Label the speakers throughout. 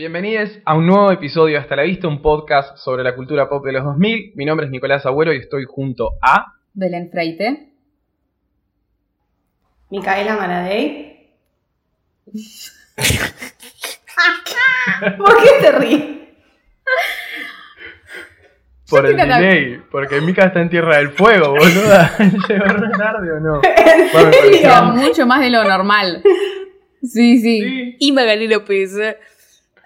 Speaker 1: Bienvenidos a un nuevo episodio de Hasta la Vista, un podcast sobre la cultura pop de los 2000. Mi nombre es Nicolás Agüero y estoy junto a...
Speaker 2: Belén Freite.
Speaker 3: Micaela Maradei. ¿Por qué te ríes?
Speaker 1: Por el
Speaker 2: la-
Speaker 1: delay, porque Mika está en Tierra del Fuego, boluda. ¿Llegó re tarde o no?
Speaker 3: ¿En
Speaker 1: Bueno,
Speaker 2: Mucho más de lo normal. Sí, sí.
Speaker 1: Sí.
Speaker 4: Y Magali López.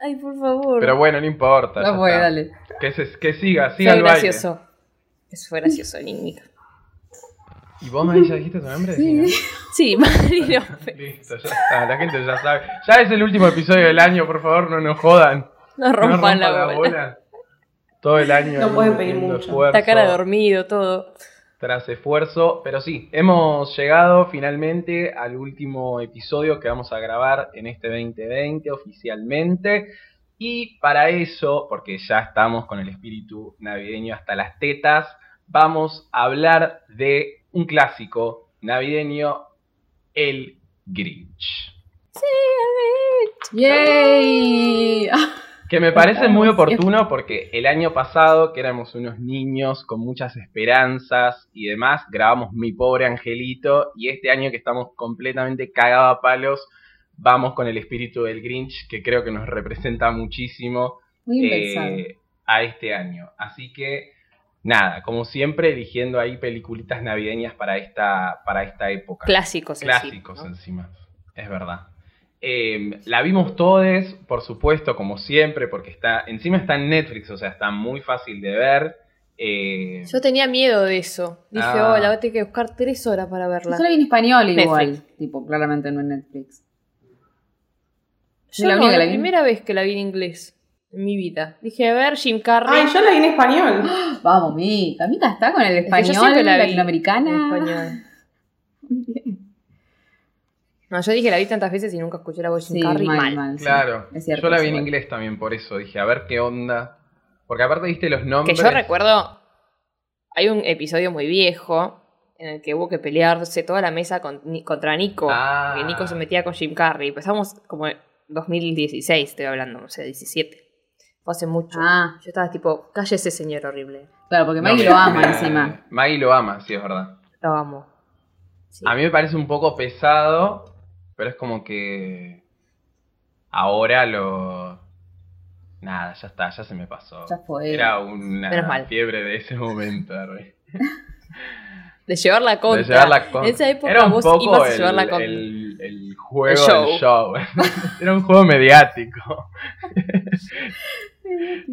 Speaker 4: Ay, por favor.
Speaker 1: Pero bueno, no importa.
Speaker 2: No
Speaker 1: está.
Speaker 2: dale.
Speaker 1: Que, se- que siga, siga
Speaker 4: fue
Speaker 1: el baile.
Speaker 4: gracioso. Eso fue gracioso, Nick.
Speaker 1: ¿Y vos, María, ya dijiste tu nombre? Sí.
Speaker 4: Sí, López.
Speaker 1: Listo, ya está, la gente ya sabe. Ya es el último episodio del año, por favor, no nos jodan.
Speaker 4: No
Speaker 1: No
Speaker 4: rompan la bola.
Speaker 1: Todo el año.
Speaker 3: No pueden pedir mucho.
Speaker 1: esfuerzo.
Speaker 4: Está cara dormido, todo.
Speaker 1: Tras esfuerzo, pero sí, hemos llegado finalmente al último episodio que vamos a grabar en este 2020 oficialmente. Y para eso, porque ya estamos con el espíritu navideño hasta las tetas, vamos a hablar de un clásico navideño, el Grinch.
Speaker 2: ¡Yay!
Speaker 1: Que me parece muy oportuno porque el año pasado, que éramos unos niños con muchas esperanzas y demás, grabamos Mi Pobre Angelito y este año que estamos completamente cagados a palos, vamos con el espíritu del Grinch que creo que nos representa muchísimo eh, a este año. Así que nada, como siempre, eligiendo ahí peliculitas navideñas para esta, para esta época.
Speaker 4: Clásicos,
Speaker 1: Clásicos
Speaker 4: ¿no?
Speaker 1: encima, es verdad. Eh, la vimos todos, por supuesto, como siempre, porque está encima está en Netflix, o sea, está muy fácil de ver. Eh,
Speaker 4: Yo tenía miedo de eso. Dije,
Speaker 1: Ah.
Speaker 4: oh, la voy a tener que buscar tres horas para verla.
Speaker 2: Yo la vi en español igual.
Speaker 4: Netflix.
Speaker 2: Tipo, claramente no en Netflix.
Speaker 4: Yo
Speaker 2: la que
Speaker 4: la
Speaker 2: la vi.
Speaker 4: primera vez que la vi en inglés en mi vida. Dije, a ver, Jim Carrey.
Speaker 3: Ay, yo la vi en español.
Speaker 2: Vamos, Mica. Mica está con el
Speaker 4: Es que yo
Speaker 2: español,
Speaker 4: siempre la vi
Speaker 2: latinoamericana.
Speaker 4: en español. No, yo dije, la vi tantas veces y nunca escuché la voz de
Speaker 2: Sí,
Speaker 4: Jim Carrey
Speaker 2: mal,
Speaker 4: mal.
Speaker 2: mal. sí.
Speaker 1: claro,
Speaker 2: Es cierto,
Speaker 1: yo la vi en inglés también, por eso dije, a ver qué onda. Porque aparte viste los
Speaker 4: Que
Speaker 1: nombres.
Speaker 4: yo recuerdo, hay un episodio muy viejo en el que hubo que pelearse toda la mesa con- contra Nico.
Speaker 1: Ah.
Speaker 4: Porque Nico se metía con Jim Carrey. Empezamos como en 2016, estoy hablando, no sé, 17. Fue hace mucho.
Speaker 2: Ah,
Speaker 4: Yo estaba tipo, cállese señor horrible.
Speaker 2: claro, porque Maggie lo ama encima.
Speaker 1: Maggie lo ama, sí, es verdad.
Speaker 4: Lo amo. Sí.
Speaker 1: A mí me parece un poco pesado, pero es como que ahora lo... Nada, ya está, ya se me pasó.
Speaker 2: Ya fue.
Speaker 1: Era una fiebre de ese momento.
Speaker 4: De llevar la contra.
Speaker 1: De llevar la contra.
Speaker 4: En esa época
Speaker 1: Era un
Speaker 4: vos
Speaker 1: poco
Speaker 4: ibas a
Speaker 1: el,
Speaker 4: llevar la contra.
Speaker 1: el- el juego
Speaker 4: El show.
Speaker 1: del show. Era un juego mediático.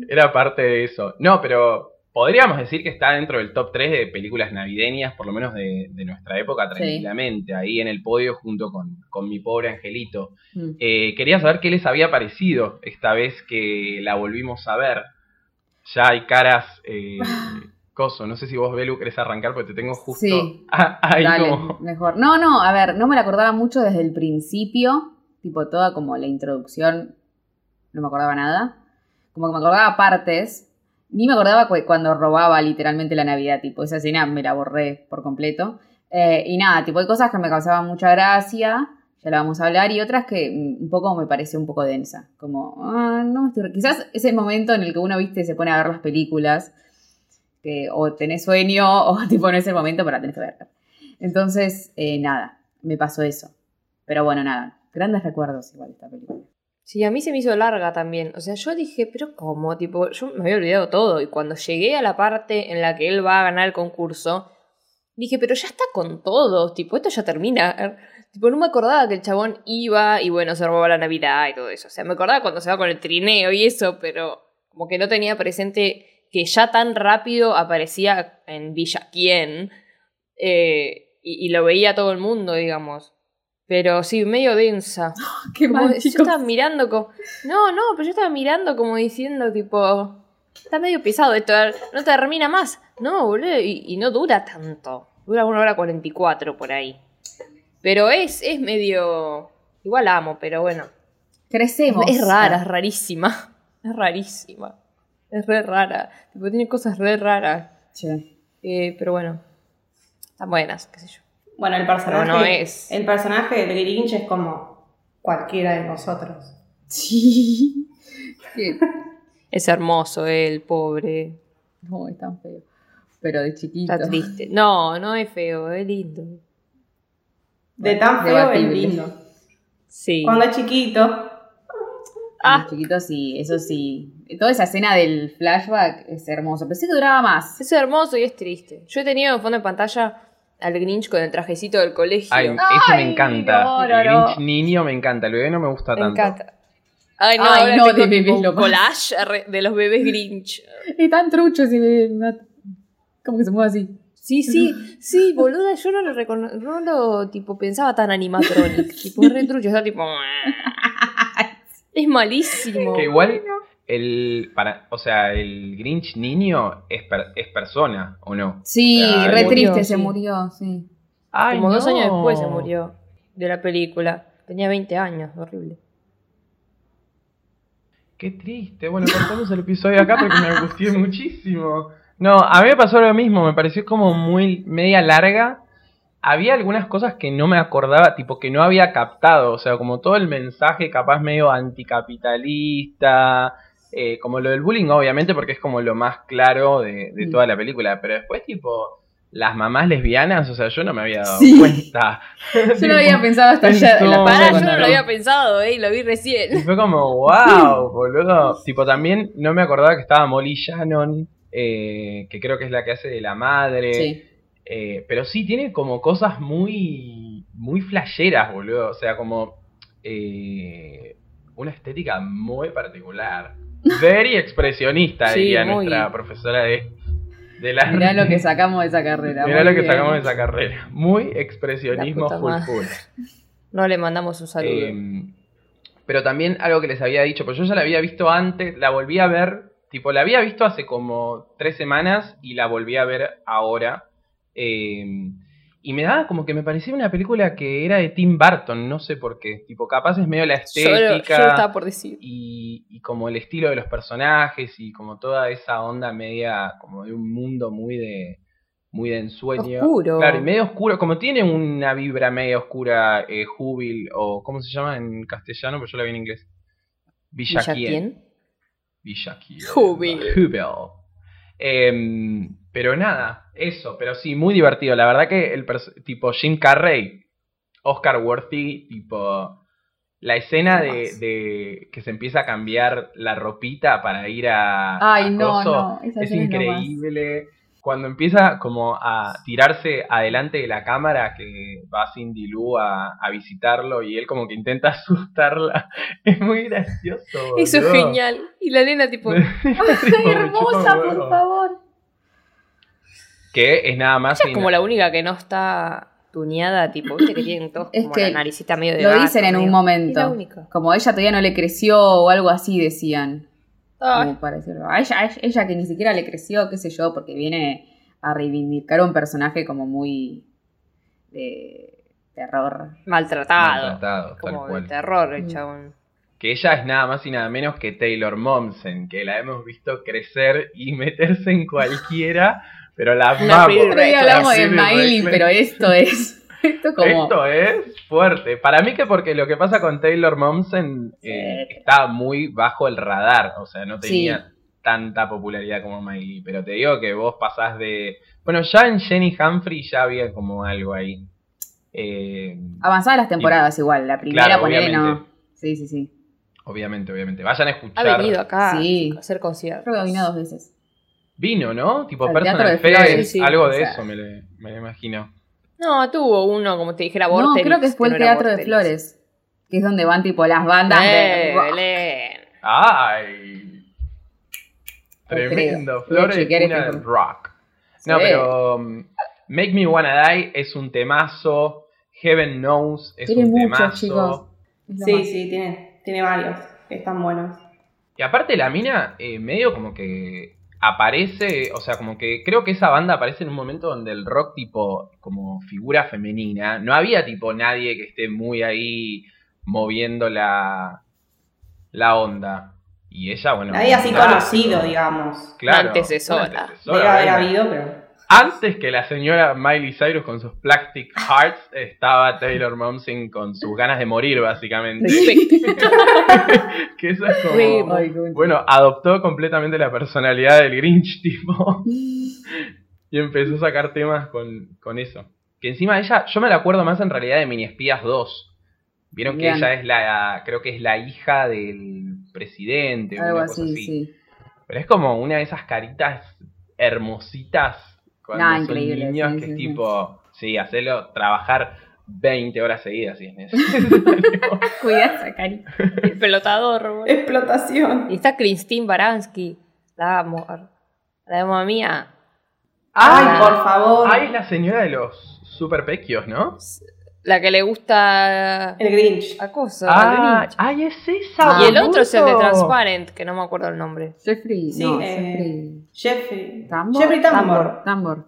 Speaker 1: Era parte de eso. No, pero podríamos decir que está dentro del top 3 de películas navideñas, por lo menos de, de nuestra época,
Speaker 2: Sí.
Speaker 1: tranquilamente. Ahí en el podio junto con, con mi pobre angelito.
Speaker 2: Mm.
Speaker 1: Eh, quería saber qué les había parecido esta vez que la volvimos a ver. Ya hay caras. Eh, coso, no sé si vos, Belu, querés arrancar porque te tengo justo
Speaker 2: Sí.
Speaker 1: ahí
Speaker 2: Dale,
Speaker 1: como.
Speaker 2: mejor. No, no, a ver, no me la acordaba mucho desde el principio, tipo toda como la introducción, no me acordaba nada. Como que me acordaba partes, ni me acordaba cu- cuando robaba literalmente la Navidad, tipo esa escena me la borré por completo. Eh, y nada, tipo hay cosas que me causaban mucha gracia, ya la vamos a hablar, y otras que mm, un poco me pareció un poco densa, como, ah, no estoy... Quizás ese momento en el que uno, viste, se pone a ver las películas, que o tenés sueño o tipo no es el momento para tener que ver. Entonces, eh, nada, me pasó eso. Pero bueno, nada, grandes recuerdos igual esta película.
Speaker 4: Sí, a mí se me hizo larga también. O sea, yo dije, pero ¿cómo? Tipo, yo me había olvidado todo. Y cuando llegué a la parte en la que él va a ganar el concurso, dije, pero ya está con todos. Tipo, esto ya termina. Tipo, no me acordaba que el chabón iba y bueno, se robaba la Navidad y todo eso. O sea, me acordaba cuando se va con el trineo y eso, pero como que no tenía presente que ya tan rápido aparecía en Villa Quién. eh, y, y lo veía todo el mundo, digamos. Pero sí, medio densa.
Speaker 2: Qué
Speaker 4: Como-
Speaker 2: mal,
Speaker 4: yo estaba mirando como. No, no, pero yo estaba mirando como diciendo, tipo. Está medio pesado esto, no termina más. No, boludo, y, y no dura tanto. Dura una hora 44 por ahí. Pero es, es medio. Igual amo, pero bueno.
Speaker 2: Crecemos.
Speaker 4: Es rara, es rarísima. Es rarísima. Es re rara. Tipo, tiene cosas re raras.
Speaker 2: Che.
Speaker 4: Eh, pero bueno. Están buenas, qué sé yo.
Speaker 3: Bueno, el personaje,
Speaker 4: no es.
Speaker 3: el personaje del Grinch es como cualquiera de nosotros.
Speaker 2: Sí.
Speaker 4: Es hermoso él, pobre.
Speaker 2: No, es tan feo. Pero de chiquito.
Speaker 4: Está triste. No, no es feo, es lindo.
Speaker 3: De tan feo es lindo.
Speaker 4: Sí.
Speaker 3: Cuando es chiquito.
Speaker 4: Ah.
Speaker 2: Ah. chiquito sí, eso sí. Toda esa escena del flashback es hermoso. Pensé que duraba más.
Speaker 4: Es hermoso y es triste. Yo he tenido en fondo de pantalla al Grinch con el trajecito del colegio.
Speaker 1: Ay,
Speaker 4: me
Speaker 1: ese
Speaker 2: Ay,
Speaker 1: me encanta.
Speaker 2: no, no,
Speaker 1: el
Speaker 2: no.
Speaker 1: Grinch niño me encanta. El bebé no me gusta tanto.
Speaker 4: encanta. Ay, no,
Speaker 2: Ay, no, de bebés lo
Speaker 4: collage de los bebés Grinch.
Speaker 2: Es tan trucho ese bebé. me. Como que se mueve así.
Speaker 4: Sí, sí, sí, boluda, yo no lo recono- no lo tipo pensaba tan animatronic, tipo es re trucho, está tipo es malísimo.
Speaker 1: Que igual, el, para, o sea, el Grinch niño es, per- es persona, ¿o no?
Speaker 2: Sí, re
Speaker 4: murió,
Speaker 2: triste,
Speaker 4: sí.
Speaker 2: se murió, sí.
Speaker 1: Ay,
Speaker 4: Como dos años después se murió de la película. Tenía 20 años, horrible.
Speaker 1: Qué triste. Bueno, cortamos el episodio acá porque me angustié muchísimo. No, a mí me pasó lo mismo, me pareció como muy media larga. Había algunas cosas que no me acordaba, tipo que no había captado, o sea, como todo el mensaje capaz medio anticapitalista, eh, como lo del bullying obviamente porque es como lo más claro de, de
Speaker 2: Mm.
Speaker 1: toda la película, pero después tipo las mamás lesbianas, o sea, yo no me había dado
Speaker 2: Sí.
Speaker 1: cuenta.
Speaker 2: Yo no había pensado hasta ayer. la tarde
Speaker 4: yo no lo había pensado, eh, y lo vi
Speaker 1: Y
Speaker 4: recién.
Speaker 1: fue como, wow, boludo. Tipo, también no me acordaba que estaba Molly Shannon, eh, que creo que es la que hace de la madre.
Speaker 2: Sí.
Speaker 1: Eh, pero sí, tiene como cosas muy, muy flasheras, boludo. O sea, como eh, una estética muy particular. Very expresionista,
Speaker 4: Sí,
Speaker 1: diría
Speaker 4: muy.
Speaker 1: nuestra profesora de, de la
Speaker 2: Mirá lo que sacamos de esa carrera.
Speaker 1: Mirá lo que sacamos de esa carrera. Muy expresionismo full full.
Speaker 4: No le mandamos un saludo.
Speaker 1: Eh, pero también algo que les había dicho, pues yo ya la había visto antes, la volví a ver, tipo, la había visto hace como tres semanas y la volví a ver ahora. eh, y me daba como que me parecía una película que era de Tim Burton, no sé por qué. Tipo, capaz es medio la
Speaker 4: yo, lo- yo
Speaker 1: estética
Speaker 4: estaba por decir.
Speaker 1: y, y como el estilo de los personajes y como toda esa onda media, como de un mundo muy de muy de ensueño.
Speaker 4: Oscuro.
Speaker 1: Claro, y medio oscuro, como tiene una vibra medio oscura, eh, Jubil, o ¿cómo se llama en castellano? Pues yo la vi en inglés.
Speaker 4: ¿Villa
Speaker 1: Villaquiel.
Speaker 4: quién?
Speaker 1: Villaquiel.
Speaker 4: Jubil.
Speaker 1: Jubil. Em, pero nada, eso, pero sí, muy divertido. La verdad que el tipo Jim Carrey, Oscar Worthy, tipo la escena de, de que se empieza a cambiar la ropita para ir a,
Speaker 2: Ay,
Speaker 1: a
Speaker 2: no,
Speaker 1: coso,
Speaker 2: no. Esa
Speaker 1: es increíble. Cuando empieza como a tirarse adelante de la cámara, que va Cindy Lou a, a visitarlo y él como que intenta asustarla, es muy gracioso.
Speaker 4: Eso es genial. Y la nena tipo,
Speaker 2: Ay,
Speaker 1: Tipo, chupa
Speaker 2: hermosa, por favor.
Speaker 1: Que es nada más.
Speaker 4: ella es como la única que no está tuneada, tipo, viste que tienen todos
Speaker 2: Es
Speaker 4: como
Speaker 2: que
Speaker 4: la naricita medio de
Speaker 2: Lo
Speaker 4: gato,
Speaker 2: dicen en un momento.
Speaker 4: Es la única.
Speaker 2: Como ella todavía no le creció o algo así decían.
Speaker 4: Ay,
Speaker 2: Como para decirlo. A ella, a ella que ni siquiera le creció, qué sé yo, porque viene a reivindicar un personaje como muy de terror.
Speaker 4: maltratado.
Speaker 1: Maltratado, tal
Speaker 4: Como de terror el
Speaker 2: Mm.
Speaker 4: chabón.
Speaker 1: Que ella es nada más y nada menos que Taylor Momsen, que la hemos visto crecer y meterse en cualquiera, pero la.
Speaker 4: Pretty
Speaker 2: Otro día
Speaker 1: La
Speaker 2: hablamos de Miley, pero esto es. Esto como.
Speaker 1: Esto es fuerte. Para mí que porque lo que pasa con Taylor Momsen eh, está muy bajo el radar, o sea, no
Speaker 2: Sí.
Speaker 1: tenía tanta popularidad como Miley, pero te digo que vos pasás de... Bueno, ya en Jenny Humphrey ya había como algo ahí. Eh,
Speaker 2: Avanzadas las temporadas igual. La primera,
Speaker 1: Claro,
Speaker 2: ponele, no. Sí, sí, sí.
Speaker 1: obviamente, obviamente. Vayan a
Speaker 4: Ha
Speaker 1: escuchar.
Speaker 4: venido acá
Speaker 2: Sí.
Speaker 4: a hacer conciertos.
Speaker 2: Creo que vino dos veces.
Speaker 1: Vino, ¿no? Tipo
Speaker 2: Al
Speaker 1: Personal Fest,
Speaker 2: Flores,
Speaker 4: sí,
Speaker 1: algo
Speaker 2: o
Speaker 1: de
Speaker 2: sea.
Speaker 1: eso me, le- me lo imagino.
Speaker 4: No, tuvo uno, como te dijera,
Speaker 2: No,
Speaker 4: Vorterix,
Speaker 2: creo que fue el
Speaker 4: no
Speaker 2: Teatro de. Flores. Que es donde van tipo las bandas de rock.
Speaker 4: Belén.
Speaker 1: ¡Ay! Tremendo. Flores
Speaker 2: este
Speaker 1: del rock. No,
Speaker 2: Sí.
Speaker 1: pero um, Make Me Wanna Die es un temazo. Heaven Knows es
Speaker 2: Tiene
Speaker 1: un
Speaker 2: muchos,
Speaker 1: temazo.
Speaker 2: chicos. Es
Speaker 3: Sí,
Speaker 2: más.
Speaker 3: sí, tiene, tiene varios están buenos.
Speaker 1: Y aparte la mina eh, medio como que aparece, o sea, como que creo que esa banda aparece en un momento donde el rock tipo como figura femenina, no había tipo nadie que esté muy ahí moviendo la, la onda. Y ella, bueno...
Speaker 3: Nadie así
Speaker 1: claro,
Speaker 3: conocido, digamos.
Speaker 1: Claro,
Speaker 4: antecesora.
Speaker 1: una antecesora,
Speaker 3: Debe haber habido, pero.
Speaker 1: Antes que la señora Miley Cyrus con sus plastic hearts, estaba Taylor Momsen con sus ganas de morir, básicamente. Que eso es como...
Speaker 2: Bueno.
Speaker 1: Adoptó completamente la personalidad del Grinch, tipo. y empezó a sacar temas con, con eso. Que encima ella, yo me la acuerdo más en realidad de Mini Espías 2. Vieron que
Speaker 2: Bien.
Speaker 1: ella es la, creo que es la hija del presidente
Speaker 2: Algo
Speaker 1: una cosa
Speaker 2: así,
Speaker 1: así.
Speaker 2: sí.
Speaker 1: Pero es como una de esas caritas hermositas cuando son
Speaker 2: increíble,
Speaker 1: niños
Speaker 2: sí,
Speaker 1: que
Speaker 2: sí,
Speaker 1: es
Speaker 2: sí.
Speaker 1: tipo, sí, hacerlo trabajar 20 horas seguidas si es necesario.
Speaker 2: Cuidá esa carita.
Speaker 4: El pelotador, boludo.
Speaker 3: Explotación.
Speaker 4: Y está Christine Baranski. La amo. La amo a mía.
Speaker 3: Ay,
Speaker 4: Ah.
Speaker 3: por favor.
Speaker 1: Es la señora de los super pequios, ¿no?
Speaker 4: La que le gusta
Speaker 3: El Grinch.
Speaker 4: a cosa.
Speaker 1: Ah,
Speaker 4: Grinch.
Speaker 1: ay, es esa.
Speaker 2: Ah.
Speaker 4: y el otro es el de. Transparent, que no me acuerdo el nombre.
Speaker 2: Jeffrey,
Speaker 3: Sí,
Speaker 2: no,
Speaker 3: eh,
Speaker 2: Jeffrey.
Speaker 3: Jeffrey.
Speaker 2: ¿Tambor?
Speaker 3: Jeffrey Tambor.
Speaker 2: Tambor.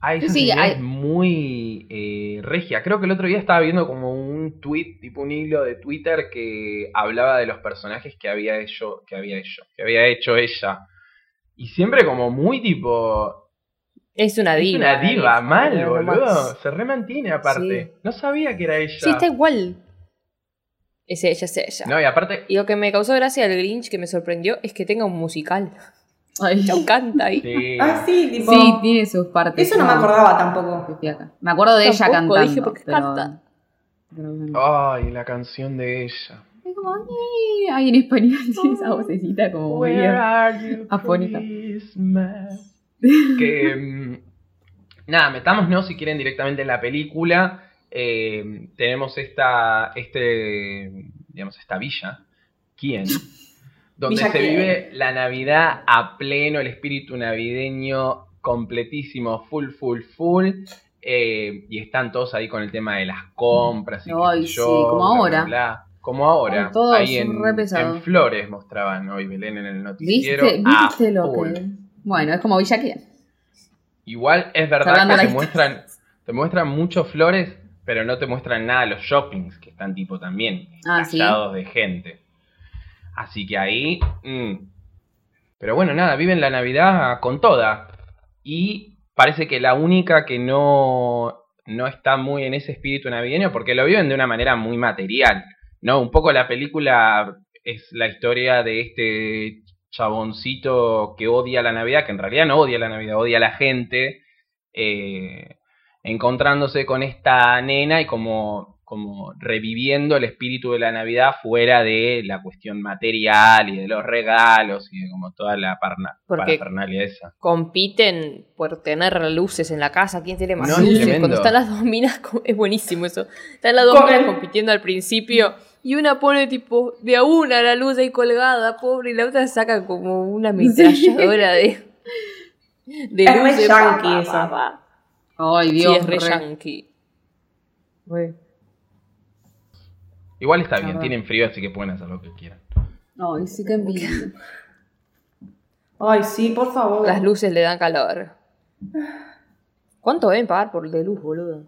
Speaker 1: Ay, esa
Speaker 2: Sí, hay-
Speaker 1: es muy eh, regia. Creo que el otro día estaba viendo como un tweet, tipo un hilo de Twitter que hablaba de los personajes que había hecho, que había hecho, que había hecho ella. Y siempre como muy tipo.
Speaker 4: Es una
Speaker 1: Es
Speaker 4: diva.
Speaker 1: una diva,
Speaker 4: es-
Speaker 1: mal,
Speaker 4: no
Speaker 1: boludo.
Speaker 4: más.
Speaker 1: Se remantiene aparte. No sabía que era ella.
Speaker 4: Sí, está igual. Es ella, es ella.
Speaker 1: No, y aparte.
Speaker 4: Y lo que me causó gracia del Grinch, que me sorprendió, es que tenga un musical.
Speaker 2: Ay.
Speaker 4: Chau, canta ahí.
Speaker 1: Sí.
Speaker 3: Ah, sí, tipo.
Speaker 2: Sí, tiene sus partes.
Speaker 3: Eso no me acordaba tampoco.
Speaker 2: Me acuerdo de ella cantando.
Speaker 4: dije, porque
Speaker 2: pero-
Speaker 4: canta.
Speaker 1: Ay, la canción de ella.
Speaker 2: Es como, "Ay", en español tiene esa vocecita como muy
Speaker 1: Where
Speaker 2: bien.
Speaker 1: are you,
Speaker 2: afónica.
Speaker 1: Que mm, nada, metámonos si quieren directamente en la película. Eh, tenemos esta, este, digamos, esta villa, ¿quién? Donde
Speaker 3: Villa
Speaker 1: se vive la Navidad a pleno, el espíritu navideño completísimo, full, full, full. eh, y están todos ahí con el tema de las compras y
Speaker 2: Ay, sí,
Speaker 1: yo,
Speaker 2: como ahora.
Speaker 1: bla, bla. Como ahora. Ahí en,
Speaker 2: re pesados.
Speaker 1: en Flores mostraban hoy Belén en el noticiero.
Speaker 2: ¿Viste? ¿Viste lo
Speaker 1: full.
Speaker 2: que.? Bueno, es como Villa Quién.
Speaker 1: Igual es verdad que te muestran, te muestran muchos flores, pero no te muestran nada los shoppings, que están tipo también
Speaker 2: Ah, ¿sí?
Speaker 1: de gente. Así que ahí. mm. Pero bueno, nada, viven la Navidad con toda. Y parece que la única que no, no está muy en ese espíritu navideño, porque lo viven de una manera muy material. ¿No? Un poco la película es la historia de este chaboncito que odia la Navidad, que en realidad no odia la Navidad, odia a la gente, eh, encontrándose con esta nena y como, como reviviendo el espíritu de la Navidad fuera de la cuestión material y de los regalos y de como toda la parna,
Speaker 4: Porque-
Speaker 1: parafernalia esa.
Speaker 4: Compiten por tener luces en la casa. ¿Quién tiene más
Speaker 1: No, es
Speaker 4: luces? Cuando están las dos minas, es buenísimo eso. Están las dos minas compitiendo al principio. Y una pone tipo de a una la luz ahí colgada, pobre, y la otra saca como una ametralladora de, de
Speaker 3: Es yankee
Speaker 4: pa.
Speaker 2: Ay,
Speaker 4: Sí,
Speaker 2: Dios.
Speaker 4: es re
Speaker 2: re-
Speaker 4: yankee. Re.
Speaker 1: Igual está bien, tienen frío, así que pueden hacer lo que quieran.
Speaker 2: Ay, sí que envidia.
Speaker 3: Ay, sí, por favor.
Speaker 4: Las luces le dan calor. ¿Cuánto deben pagar por de luz, boludo?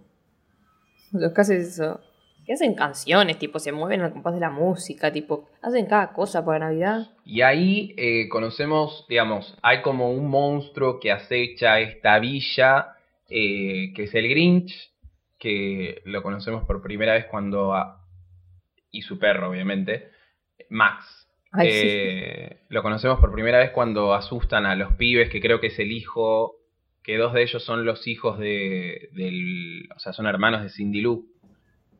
Speaker 4: Los que hacen eso. Que hacen canciones, tipo, se mueven al compás de la música, tipo, hacen cada cosa para Navidad.
Speaker 1: Y ahí eh, conocemos, digamos, hay como un monstruo que acecha esta villa, eh, que es el Grinch, que lo conocemos por primera vez cuando... a- y su perro, obviamente, Max.
Speaker 4: Ay,
Speaker 1: Eh, Lo conocemos por primera vez cuando asustan a los pibes, que creo que es el hijo, que dos de ellos son los hijos de, del... O sea, son hermanos de Cindy Lou.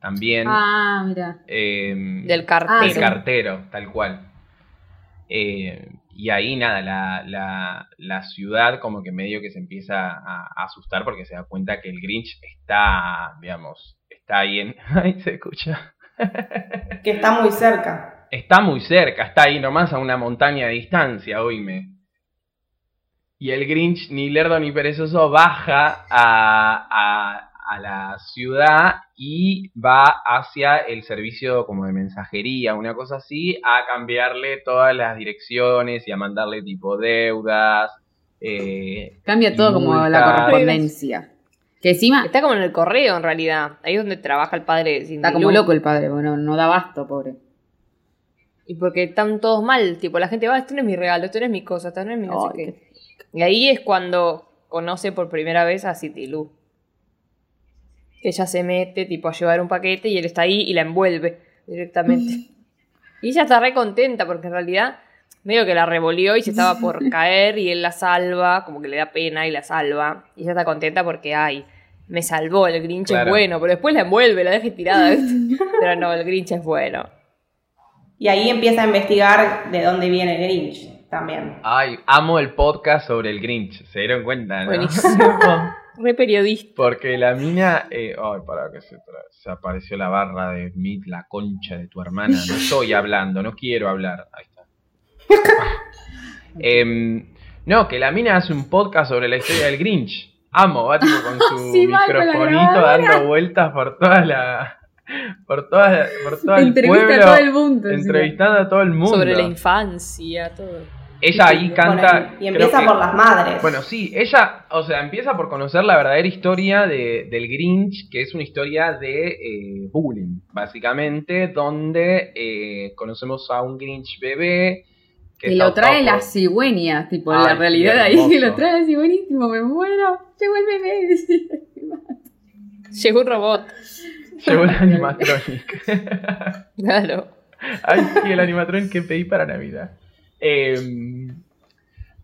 Speaker 1: También.
Speaker 2: Ah, mira.
Speaker 1: em,
Speaker 4: Del cartero.
Speaker 2: Ah,
Speaker 1: el
Speaker 2: sí.
Speaker 1: cartero, tal cual. Eh, y ahí nada, la, la, la ciudad como que medio que se empieza a, a asustar porque se da cuenta que el Grinch está, digamos, está ahí en... Ay, se escucha.
Speaker 3: Que está muy cerca.
Speaker 1: Está muy cerca, está ahí nomás a una montaña de distancia, oíme. Y el Grinch, ni lerdo ni perezoso, baja a, a, a la ciudad y va hacia el servicio como de mensajería, una cosa así, a cambiarle todas las direcciones y a mandarle tipo deudas. eh,
Speaker 2: Cambia todo como la correspondencia. Que encima
Speaker 4: Está como en el correo, en realidad. Ahí es donde trabaja el padre
Speaker 2: está como loco el padre, bueno, no da basto, pobre.
Speaker 4: Y porque están todos mal. Tipo, la gente va, esto no es mi regalo, esto no es mi cosa, esto no es mi no sé qué. Y ahí es cuando conoce por primera vez a City Lou. Ella se mete tipo a llevar un paquete y él está ahí y la envuelve directamente. y ella está re contenta porque en realidad medio que la revolvió y se estaba por caer y él la salva, como que le da pena y la salva. Y ella está contenta porque, ay, me salvó, el Grinch
Speaker 1: Claro.
Speaker 4: es bueno, pero después la envuelve, la deja tirada. Pero no, el Grinch es bueno.
Speaker 3: Y ahí empieza a investigar de dónde viene el Grinch también.
Speaker 1: Ay, amo el podcast sobre el Grinch. Se dieron cuenta, ¿no?
Speaker 4: Buenísimo. Re periodista.
Speaker 1: Porque la mina. eh, ay, para que se, se apareció la barra de Meet, la concha de tu hermana. No estoy hablando, no quiero hablar. Ahí está. Em, no, que la mina hace un podcast sobre la historia del Grinch. Amo, va tipo con su
Speaker 2: Sí, va con la
Speaker 1: microfonito dando vueltas por toda la. Por toda, por todo el
Speaker 2: Entrevista
Speaker 1: pueblo.
Speaker 2: a todo el mundo.
Speaker 1: entrevistando a todo el mundo.
Speaker 4: Sobre la infancia, todo.
Speaker 1: Ella ahí canta.
Speaker 3: Bueno, y empieza
Speaker 1: que-
Speaker 3: por las madres.
Speaker 1: Bueno, sí, ella, o sea, empieza por conocer la verdadera historia de, del Grinch, que es una historia de eh, bullying, básicamente, donde eh, conocemos a un Grinch bebé.
Speaker 2: Que lo trae la cigüeña, tipo,
Speaker 1: Ay,
Speaker 2: la realidad ahí, que lo trae la cigüeñísimo, me muero. Llegó el bebé.
Speaker 4: Llegó un robot.
Speaker 1: Llegó el animatronic.
Speaker 4: Claro.
Speaker 1: Ay, sí, el animatronic que pedí para Navidad. Em,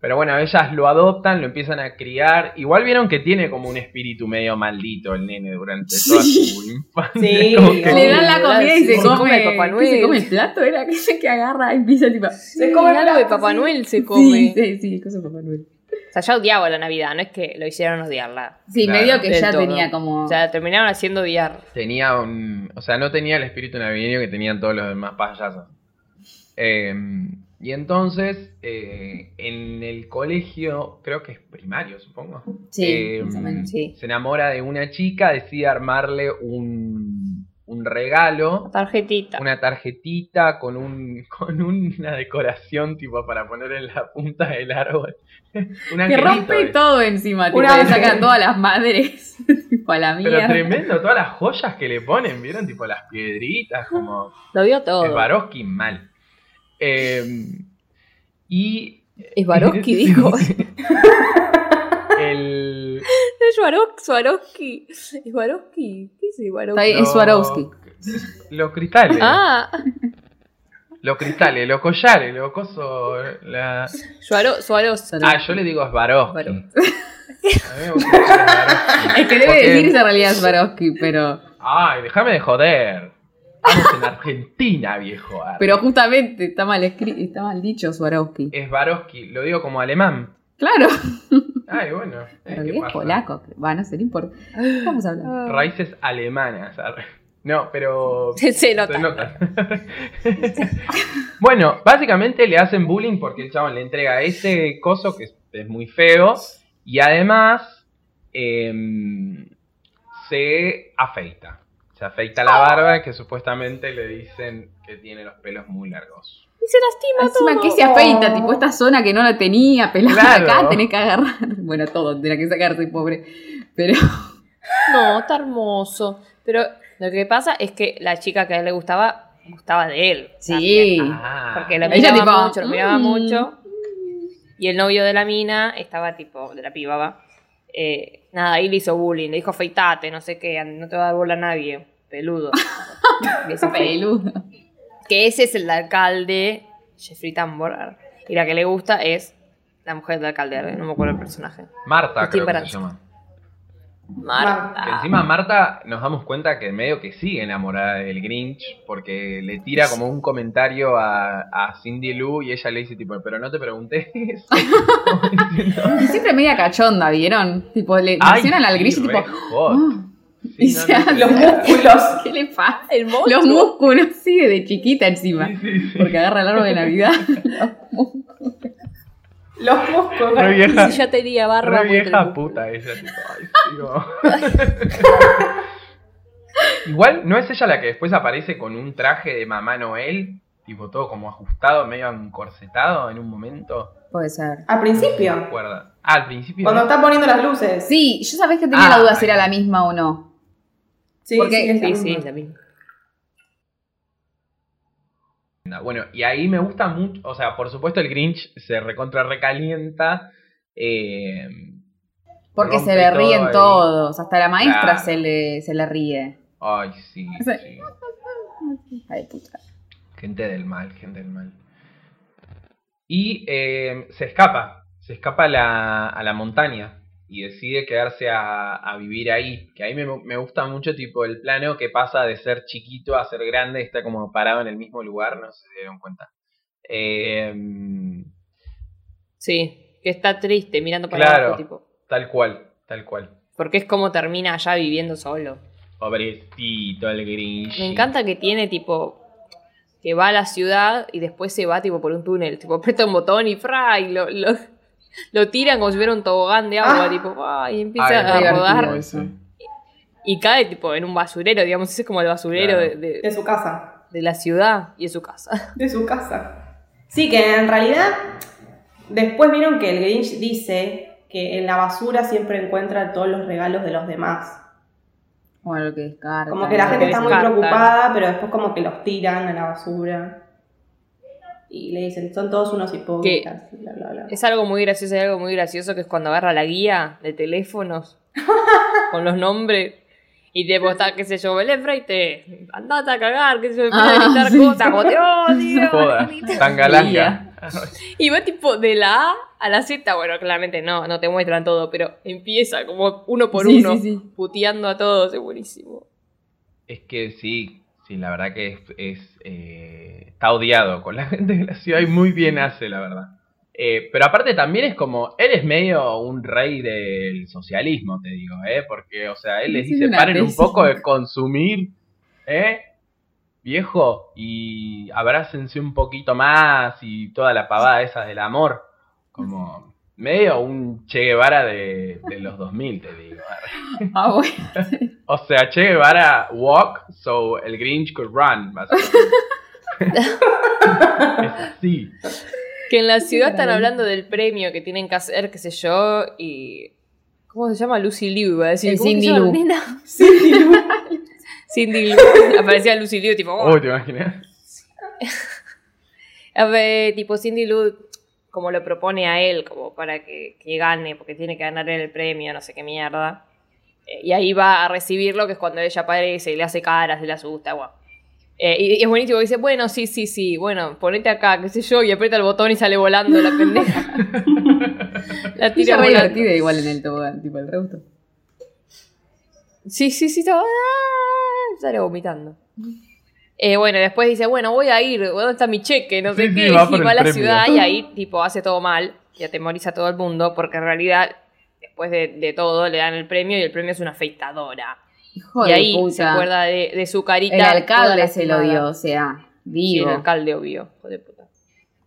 Speaker 1: pero bueno, ellas lo adoptan, lo empiezan a criar. Igual vieron que tiene como un espíritu medio maldito el nene durante toda su infancia.
Speaker 3: Sí.
Speaker 1: Que-
Speaker 2: Le dan la comida y se
Speaker 4: Se
Speaker 2: come,
Speaker 4: come el Papá
Speaker 2: ¿qué
Speaker 4: Noel.
Speaker 2: se come el plato, era aquella que agarra y empieza tipo.
Speaker 3: Se come
Speaker 4: algo de Papá
Speaker 3: sí.
Speaker 4: Noel se
Speaker 2: Sí,
Speaker 4: come.
Speaker 2: sí, sí, cosa de Papá Noel.
Speaker 4: O sea, ya odiaba la Navidad, no es que lo hicieron odiarla.
Speaker 2: Sí,
Speaker 1: Claro.
Speaker 2: medio que ya
Speaker 4: todo.
Speaker 2: tenía como.
Speaker 4: O sea, terminaron haciendo odiar.
Speaker 1: tenía un. O sea, no tenía el espíritu navideño que tenían todos los demás payasos. Eh, y entonces, eh, en el colegio, creo que es primario, supongo.
Speaker 2: Sí,
Speaker 1: eh,
Speaker 2: más o menos.
Speaker 4: Sí.
Speaker 1: Se enamora de una chica, decide armarle un, un regalo,
Speaker 4: Tarjetita.
Speaker 1: una tarjetita con, un, con una decoración tipo para poner en la punta del árbol. un
Speaker 2: que rompe
Speaker 1: es.
Speaker 2: todo encima, tipo,
Speaker 3: Un
Speaker 2: le sacan todas las madres, tipo a la
Speaker 1: Pero
Speaker 2: mía.
Speaker 1: tremendo, todas las joyas que le ponen, ¿vieron? Tipo las piedritas, como...
Speaker 4: Lo
Speaker 1: Es
Speaker 4: todo.
Speaker 1: Swarovski mal. Eh, y
Speaker 4: Es Swarovski,
Speaker 1: Sí.
Speaker 4: dijo.
Speaker 1: el...
Speaker 4: Es Swarovski. ¿Es Swarovski? ¿Qué es Swarovski?
Speaker 2: Es
Speaker 1: los-
Speaker 2: Swarovski.
Speaker 1: Los cristales.
Speaker 4: Ah,
Speaker 1: Los cristales, los collares, los cosos... La... Ah, yo le digo. A mí me gusta decir Swarovski.
Speaker 2: Es que debe
Speaker 1: Porque-
Speaker 2: decirse en realidad Swarovski, pero.
Speaker 1: Ay, déjame de joder. Estamos en Argentina, viejo.
Speaker 2: Pero justamente está mal escrito, está mal dicho Swarovski.
Speaker 1: Es Swarovski, lo digo como alemán.
Speaker 2: Claro.
Speaker 1: Ay, bueno. eh,
Speaker 2: Pero
Speaker 1: ¿qué
Speaker 2: es
Speaker 1: pasa?
Speaker 2: polaco. Va, no sé, no importa. Vamos a hablar.
Speaker 1: Raíces alemanas. No, pero.
Speaker 4: Se, se nota.
Speaker 1: Se nota. bueno, básicamente le hacen bullying porque el chabón le entrega ese coso que es, es muy feo. Y además em, se afeita. Se afeita la barba que supuestamente le dicen que tiene los pelos muy largos.
Speaker 4: Y se lastima
Speaker 2: Encima
Speaker 4: todo.
Speaker 2: que se afeita, tipo esta zona que no la tenía, pelada
Speaker 1: Claro.
Speaker 2: acá, tenés que agarrar. Bueno, todo, tenés que sacarse, pobre. Pero.
Speaker 4: No, está hermoso. Pero lo que pasa es que la chica que a él le gustaba, gustaba de él.
Speaker 2: Sí.
Speaker 1: Ah,
Speaker 4: Porque lo
Speaker 2: Ella
Speaker 4: miraba
Speaker 2: tipo,
Speaker 4: mucho, lo miraba
Speaker 2: mm.
Speaker 4: mucho. Y el novio de la mina estaba tipo, de la piba, va. Eh, nada, ahí le hizo bullying, le dijo afeitate, no sé qué, no te va a dar bola a nadie, peludo.
Speaker 2: Peludo.
Speaker 4: que ese es el alcalde, Jeffrey Tambor. Y la que le gusta es la mujer del alcalde, no me acuerdo el personaje.
Speaker 1: Marta,
Speaker 4: Estoy
Speaker 1: creo que se llama.
Speaker 4: Marta.
Speaker 1: Que encima Marta nos damos cuenta que medio que sigue enamorada del Grinch porque le tira como un comentario a, a Cindy Lou y ella le dice tipo, pero no te
Speaker 2: Y siempre media cachonda, ¿vieron? Tipo, le
Speaker 1: "Ay,
Speaker 2: mencionan al
Speaker 1: sí,
Speaker 2: gris y tipo.
Speaker 1: hot".
Speaker 2: "Ah,
Speaker 1: Sí,
Speaker 2: y
Speaker 1: no, no,
Speaker 3: Los
Speaker 1: no.
Speaker 3: músculos.
Speaker 2: ¿Qué le pasa?
Speaker 4: El.
Speaker 2: Los músculos sigue de chiquita encima.
Speaker 1: Sí, sí, sí.
Speaker 2: Porque agarra el árbol de Navidad.
Speaker 3: Los músculos.
Speaker 1: Re vieja,
Speaker 4: Si ya tenía barba.
Speaker 1: re vieja
Speaker 4: tremenda.
Speaker 1: puta ella. Tipo, ay, no". Igual, ¿no es ella la que después aparece con un traje de mamá Noel? Tipo todo como ajustado, medio encorsetado en un momento.
Speaker 2: Puede ser.
Speaker 3: Al
Speaker 1: ¿Se
Speaker 3: principio.
Speaker 1: acuerda? Ah, al principio.
Speaker 3: Cuando
Speaker 1: ¿no?
Speaker 3: está poniendo las luces.
Speaker 2: Sí, yo sabés que tenía
Speaker 1: Ah,
Speaker 2: la duda si era la misma o no.
Speaker 3: Sí,
Speaker 2: porque-
Speaker 3: sí, es la
Speaker 4: Sí,
Speaker 3: misma.
Speaker 4: sí, es la misma.
Speaker 1: Bueno, y ahí me gusta mucho, o sea, por supuesto el Grinch se recontra recalienta, eh,
Speaker 2: Porque se le
Speaker 1: todo
Speaker 2: ríen todos. Hasta la maestra
Speaker 1: Claro.
Speaker 2: se, le, se le ríe.
Speaker 1: Ay, sí,
Speaker 2: Sí.
Speaker 1: sí.
Speaker 2: Ay, puta.
Speaker 1: Gente del mal, gente del mal. Y eh, se escapa, se escapa a la, a la montaña y decide quedarse a, a vivir ahí. Que ahí me, me gusta mucho tipo el plano que pasa de ser chiquito a ser grande, está como parado en el mismo lugar, no sé si se dieron cuenta. Eh,
Speaker 4: Sí, que está triste mirando para
Speaker 1: Claro.
Speaker 4: abajo, tipo.
Speaker 1: tal cual, tal cual.
Speaker 4: Porque es como termina allá viviendo solo.
Speaker 1: Pobrecito el Grinch.
Speaker 4: Me encanta que tiene tipo que va a la ciudad y después se va tipo por un túnel, tipo aprieta un botón y fra y lo, lo, lo tiran como si fuera un tobogán de agua,
Speaker 3: Ah.
Speaker 4: tipo, ah, y empieza
Speaker 1: Ay,
Speaker 4: a rodar y cae tipo en un basurero, digamos, ese es como el basurero
Speaker 1: Claro.
Speaker 4: de, de-
Speaker 3: De su casa.
Speaker 4: de la ciudad y de su casa.
Speaker 3: De su casa. Sí, que en realidad después vieron que el Grinch dice que en la basura siempre encuentra todos los regalos de los demás.
Speaker 2: Como lo que descarta.
Speaker 3: Como que la gente
Speaker 4: que
Speaker 3: está muy preocupada, pero después como que los tiran a la basura. Y le dicen, son todos unos hipócritas. y bla, bla, bla.
Speaker 4: Es algo muy gracioso, hay algo muy gracioso que es cuando agarra la guía de teléfonos con los nombres y te está, qué sé yo, Belén Freite, andate a cagar, qué sé yo, empieza a
Speaker 2: Ah,
Speaker 4: gritar
Speaker 2: sí.
Speaker 4: cosas, como te odio.
Speaker 1: Joda,
Speaker 4: grita.
Speaker 1: tangalanga.
Speaker 4: Y va tipo de la A a la Z, bueno, claramente no, no te muestran todo, pero empieza como uno por
Speaker 2: Sí,
Speaker 4: uno,
Speaker 2: sí, sí.
Speaker 4: puteando a todos, es buenísimo.
Speaker 1: Es que sí, sí, la verdad que es, es, eh, está odiado con la gente de la ciudad y muy bien hace, la verdad. Eh, pero aparte también es como, él es medio un rey del socialismo, te digo, ¿eh? Porque, o sea, él les dice, paren un poco de consumir, ¿eh? Viejo, y abrácense un poquito más y toda la pavada esa del amor. Como medio un Che Guevara de, de los 2000, te digo.
Speaker 2: Ah, bueno.
Speaker 1: O sea, Che Guevara walk, so el Grinch could run, básicamente. es así.
Speaker 4: Que en la ciudad están hablando del premio que tienen que hacer, qué sé yo, y... ¿Cómo se llama? Lucy Liu, iba a decir.
Speaker 2: El
Speaker 4: ¿Cómo se
Speaker 2: Cindy
Speaker 4: llama la
Speaker 2: Lou.
Speaker 4: Cindy Liu. Aparecía Lucy Liu, tipo... "Oh".
Speaker 1: Uy, ¿te imaginas?
Speaker 4: A ver, tipo Cindy Lou, como lo propone a él, como para que, que gane, porque tiene que ganar él el premio, no sé qué mierda. Eh, y ahí va a recibirlo, que es cuando ella aparece y le hace caras, le asusta, guau. Eh, y, y es buenísimo, dice, bueno, sí, sí, sí, bueno, ponete acá, qué sé yo, y aprieta el botón y sale volando la pendeja. la tira volando.
Speaker 2: divertida igual en el tobogán, tipo el reuto.
Speaker 4: Sí, sí, sí, estaba... ¡ah! Sale vomitando. Eh, bueno, después dice, bueno, voy a ir, ¿dónde está mi cheque? No sé
Speaker 1: Sí,
Speaker 4: qué.
Speaker 1: va por
Speaker 4: y va a la
Speaker 1: premio.
Speaker 4: ciudad y ahí, tipo, hace todo mal y atemoriza a todo el mundo porque en realidad, después de, de todo, le dan el premio y el premio es una afeitadora.
Speaker 2: Hijo
Speaker 4: y
Speaker 2: de
Speaker 4: ahí
Speaker 2: puta.
Speaker 4: se acuerda de, de su carita.
Speaker 2: el alcalde se lo dio, o sea,
Speaker 4: Sí,
Speaker 2: vivo.
Speaker 4: el alcalde, obvio, hijo de puta.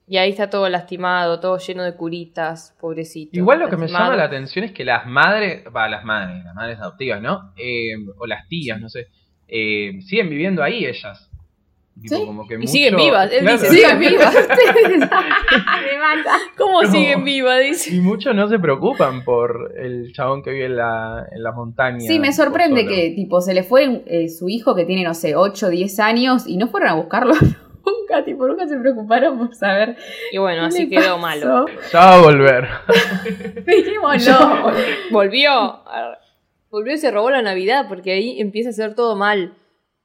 Speaker 4: Y ahí está todo lastimado, todo lleno de curitas, pobrecito.
Speaker 1: Igual lo que me llama la atención es que las madres, va, las madres, las madres adoptivas, ¿no? Eh, o las tías, no sé, eh, siguen viviendo ahí ellas. Tipo,
Speaker 2: Sí,
Speaker 1: como que
Speaker 4: y
Speaker 1: mucho-
Speaker 4: siguen vivas, él
Speaker 1: Claro.
Speaker 4: dice,
Speaker 2: Sigan vivas. Me mata.
Speaker 4: ¿Cómo
Speaker 1: No.
Speaker 4: siguen vivas? Dice.
Speaker 1: Y muchos no se preocupan por el chabón que vive en la, en la montaña.
Speaker 2: Sí, me sorprende que, tipo, se le fue eh, su hijo que tiene, no sé, 8 o 10 años y no fueron a buscarlo nunca, tipo, nunca se preocuparon por saber.
Speaker 4: Y bueno,
Speaker 2: qué
Speaker 4: así
Speaker 2: le
Speaker 4: quedó
Speaker 2: pasó.
Speaker 4: malo.
Speaker 1: Ya va a volver.
Speaker 2: Dijimos no.
Speaker 4: Volvió. Volvió y se robó la Navidad porque ahí empieza a hacer todo mal.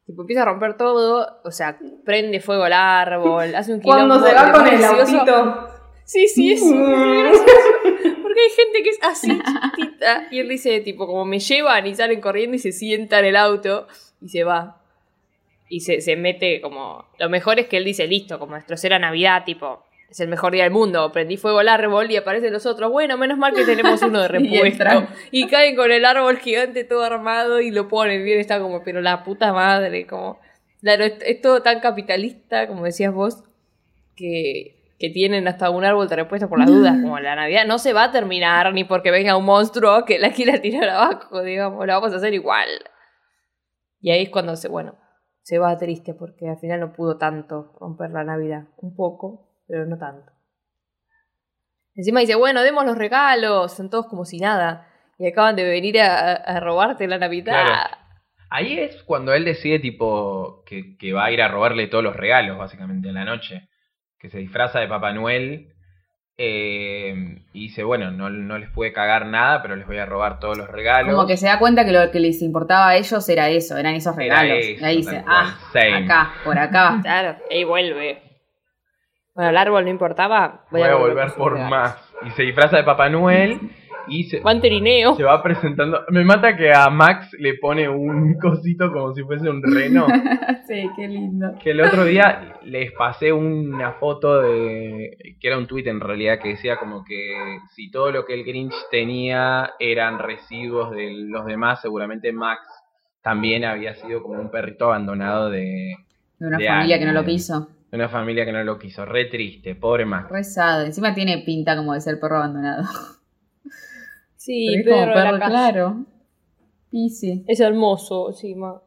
Speaker 4: Tipo, empieza a romper todo, o sea, prende fuego al árbol, hace un quilombo.
Speaker 3: Cuando se va con el autito.
Speaker 4: Sí, sí, es. Porque hay gente que es así chiquitita. Y él dice, tipo, como me llevan y salen corriendo y se sienta en el auto y se va. Y se, se mete como. Lo mejor es que él dice, listo, como destrocé la Navidad, tipo, es el mejor día del mundo. Prendí fuego al árbol y aparecen los otros. Bueno, menos mal que tenemos uno de repuesto. y caen con el árbol gigante todo armado y lo ponen bien. Está como, pero la puta madre, como. Claro, es, es todo tan capitalista, como decías vos, que, que tienen hasta un árbol de repuesto por las dudas, como la Navidad no se va a terminar ni porque venga un monstruo que la quiera tirar abajo, digamos, la vamos a hacer igual. Y ahí es cuando se, bueno, se va triste porque al final no pudo tanto romper la Navidad, un poco, pero no tanto. Encima dice, bueno, demos los regalos, son todos como si nada. Y acaban de venir a, a robarte la Navidad.
Speaker 1: Claro. Ahí es cuando él decide, tipo, que, que va a ir a robarle todos los regalos, básicamente, en la noche. Que se disfraza de Papá Noel Eh, y dice, bueno, no, no les puede cagar nada, pero les voy a robar todos los regalos.
Speaker 2: Como que se da cuenta que lo que les importaba a ellos era eso, eran esos
Speaker 1: Era
Speaker 2: regalos.
Speaker 1: eso,
Speaker 2: y ahí dice, ah,
Speaker 1: Same.
Speaker 2: acá, por acá.
Speaker 4: Claro, y vuelve. Bueno, el árbol no importaba.
Speaker 1: Voy a volver por más. Y se disfraza de Papá Noel y se,
Speaker 4: Va en trineo.
Speaker 1: se va presentando. Me mata que a Max le pone un cosito como si fuese un reno.
Speaker 2: sí, qué lindo.
Speaker 1: Que el otro día les pasé una foto de. que era un tuit en realidad que decía como que si todo lo que el Grinch tenía eran residuos de los demás, seguramente Max también había sido como un perrito abandonado de,
Speaker 2: De una
Speaker 1: De
Speaker 2: familia que no lo quiso.
Speaker 1: Una familia que no lo quiso. Re triste, pobre Max.
Speaker 2: Rezado. Encima tiene pinta como de ser perro abandonado.
Speaker 4: Sí,
Speaker 2: Pero es como
Speaker 4: perro de la
Speaker 2: perro,
Speaker 4: casa.
Speaker 2: claro. Y sí.
Speaker 4: Es hermoso, sí, ma.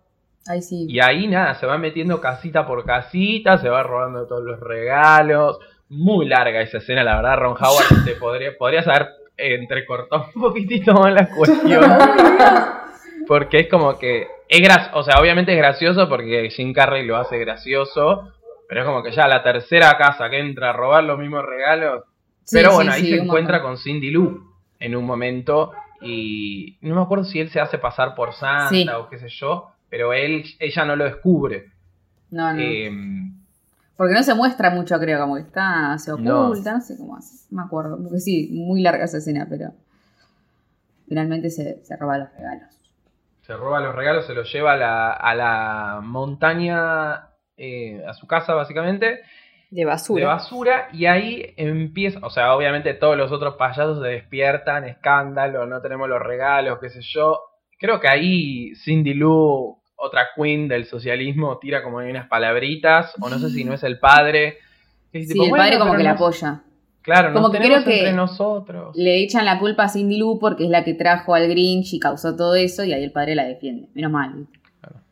Speaker 2: Ahí sí.
Speaker 1: Y ahí nada, se va metiendo casita por casita, se va robando todos los regalos. Muy larga esa escena, la verdad, Ron Howard te podría, podrías haber entrecortado un poquitito más la cuestión. Porque es como que es gracioso, o sea, obviamente es gracioso porque Jim Carrey lo hace gracioso, pero es como que ya la tercera casa que entra a robar los mismos regalos.
Speaker 2: Sí,
Speaker 1: pero
Speaker 2: sí,
Speaker 1: bueno, ahí
Speaker 2: sí,
Speaker 1: se encuentra
Speaker 2: montón.
Speaker 1: con Cindy Lou en un momento y no me acuerdo si él se hace pasar por Santa o qué sé yo, pero él ella no lo descubre.
Speaker 2: No, no.
Speaker 1: Eh,
Speaker 2: Porque no se muestra mucho, creo, como que está, se oculta, no, sé cómo hace. Me acuerdo. Porque sí, muy larga esa escena, pero. Finalmente se, se roba los regalos.
Speaker 1: se roba los regalos, se los lleva a la, a la montaña, eh, a su casa básicamente,
Speaker 4: De basura.
Speaker 1: de basura, y ahí empieza, o sea, obviamente todos los otros payasos se despiertan, escándalo, no tenemos los regalos, qué sé yo. Creo que ahí Cindy Lou, otra queen del socialismo, tira como unas palabritas, o no sé si no es el padre. que dice
Speaker 2: Sí,
Speaker 1: tipo,
Speaker 2: el
Speaker 1: "Bueno,
Speaker 2: padre como que la apoya.
Speaker 1: Claro,
Speaker 2: como
Speaker 1: nos
Speaker 2: que creo que-
Speaker 1: entre nosotros.
Speaker 2: Le echan la culpa a Cindy Lou porque es la que trajo al Grinch y causó todo eso, y ahí el padre la defiende. Menos mal.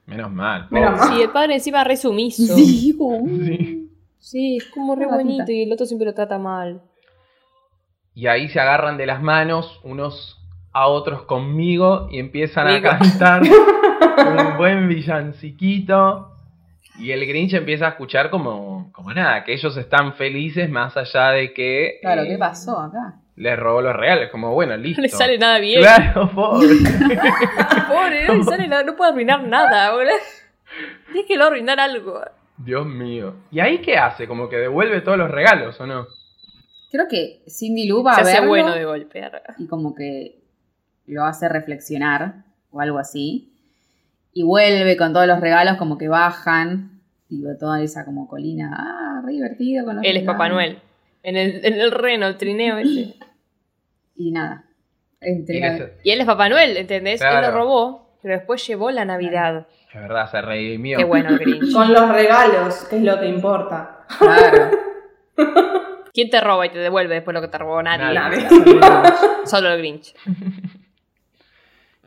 Speaker 1: Menos mal.
Speaker 3: Menos
Speaker 1: pobre.
Speaker 3: mal.
Speaker 4: Sí, el padre encima re sumiso.
Speaker 2: Sí,
Speaker 1: Sí.
Speaker 4: Sí, es como re bonito y el otro siempre lo trata mal.
Speaker 1: Y ahí se agarran de las manos unos a otros conmigo y empiezan a cantar un buen villanciquito. Y el Grinch empieza a escuchar como, como nada, que ellos están felices más allá de que
Speaker 2: Claro,
Speaker 1: eh,
Speaker 2: ¿qué pasó acá?
Speaker 1: Les robó los regalos. Como bueno, listo.
Speaker 4: No le sale nada bien.
Speaker 1: Claro, pobre.
Speaker 4: Pobre, no le sale nada, no puede arruinar nada, boludo. Tienes que lo arruinar algo.
Speaker 1: Dios mío. ¿Y ahí qué hace? Como que devuelve todos los regalos, ¿o no?
Speaker 2: Creo que Cindy Lou va
Speaker 4: Se
Speaker 2: a
Speaker 4: hace
Speaker 2: verlo
Speaker 4: bueno de golpear.
Speaker 2: y como que lo hace reflexionar o algo así. Y vuelve con todos los regalos como que bajan. Digo, toda esa como colina. Ah, re divertido con los
Speaker 4: Él es. Papá Noel. En el, en el reno, el trineo ese.
Speaker 2: Y nada. Entre
Speaker 1: Y
Speaker 2: la-
Speaker 4: él es Papá Noel, ¿entendés? Él
Speaker 1: Claro.
Speaker 4: lo robó, pero después llevó la Navidad.
Speaker 1: Es verdad, se redimió.
Speaker 4: Qué bueno el Grinch.
Speaker 3: Con los regalos, que es lo que importa.
Speaker 2: Claro.
Speaker 4: ¿Quién te roba y te devuelve después lo que te robó? Nadie.
Speaker 1: Nadie.
Speaker 4: Solo el Grinch.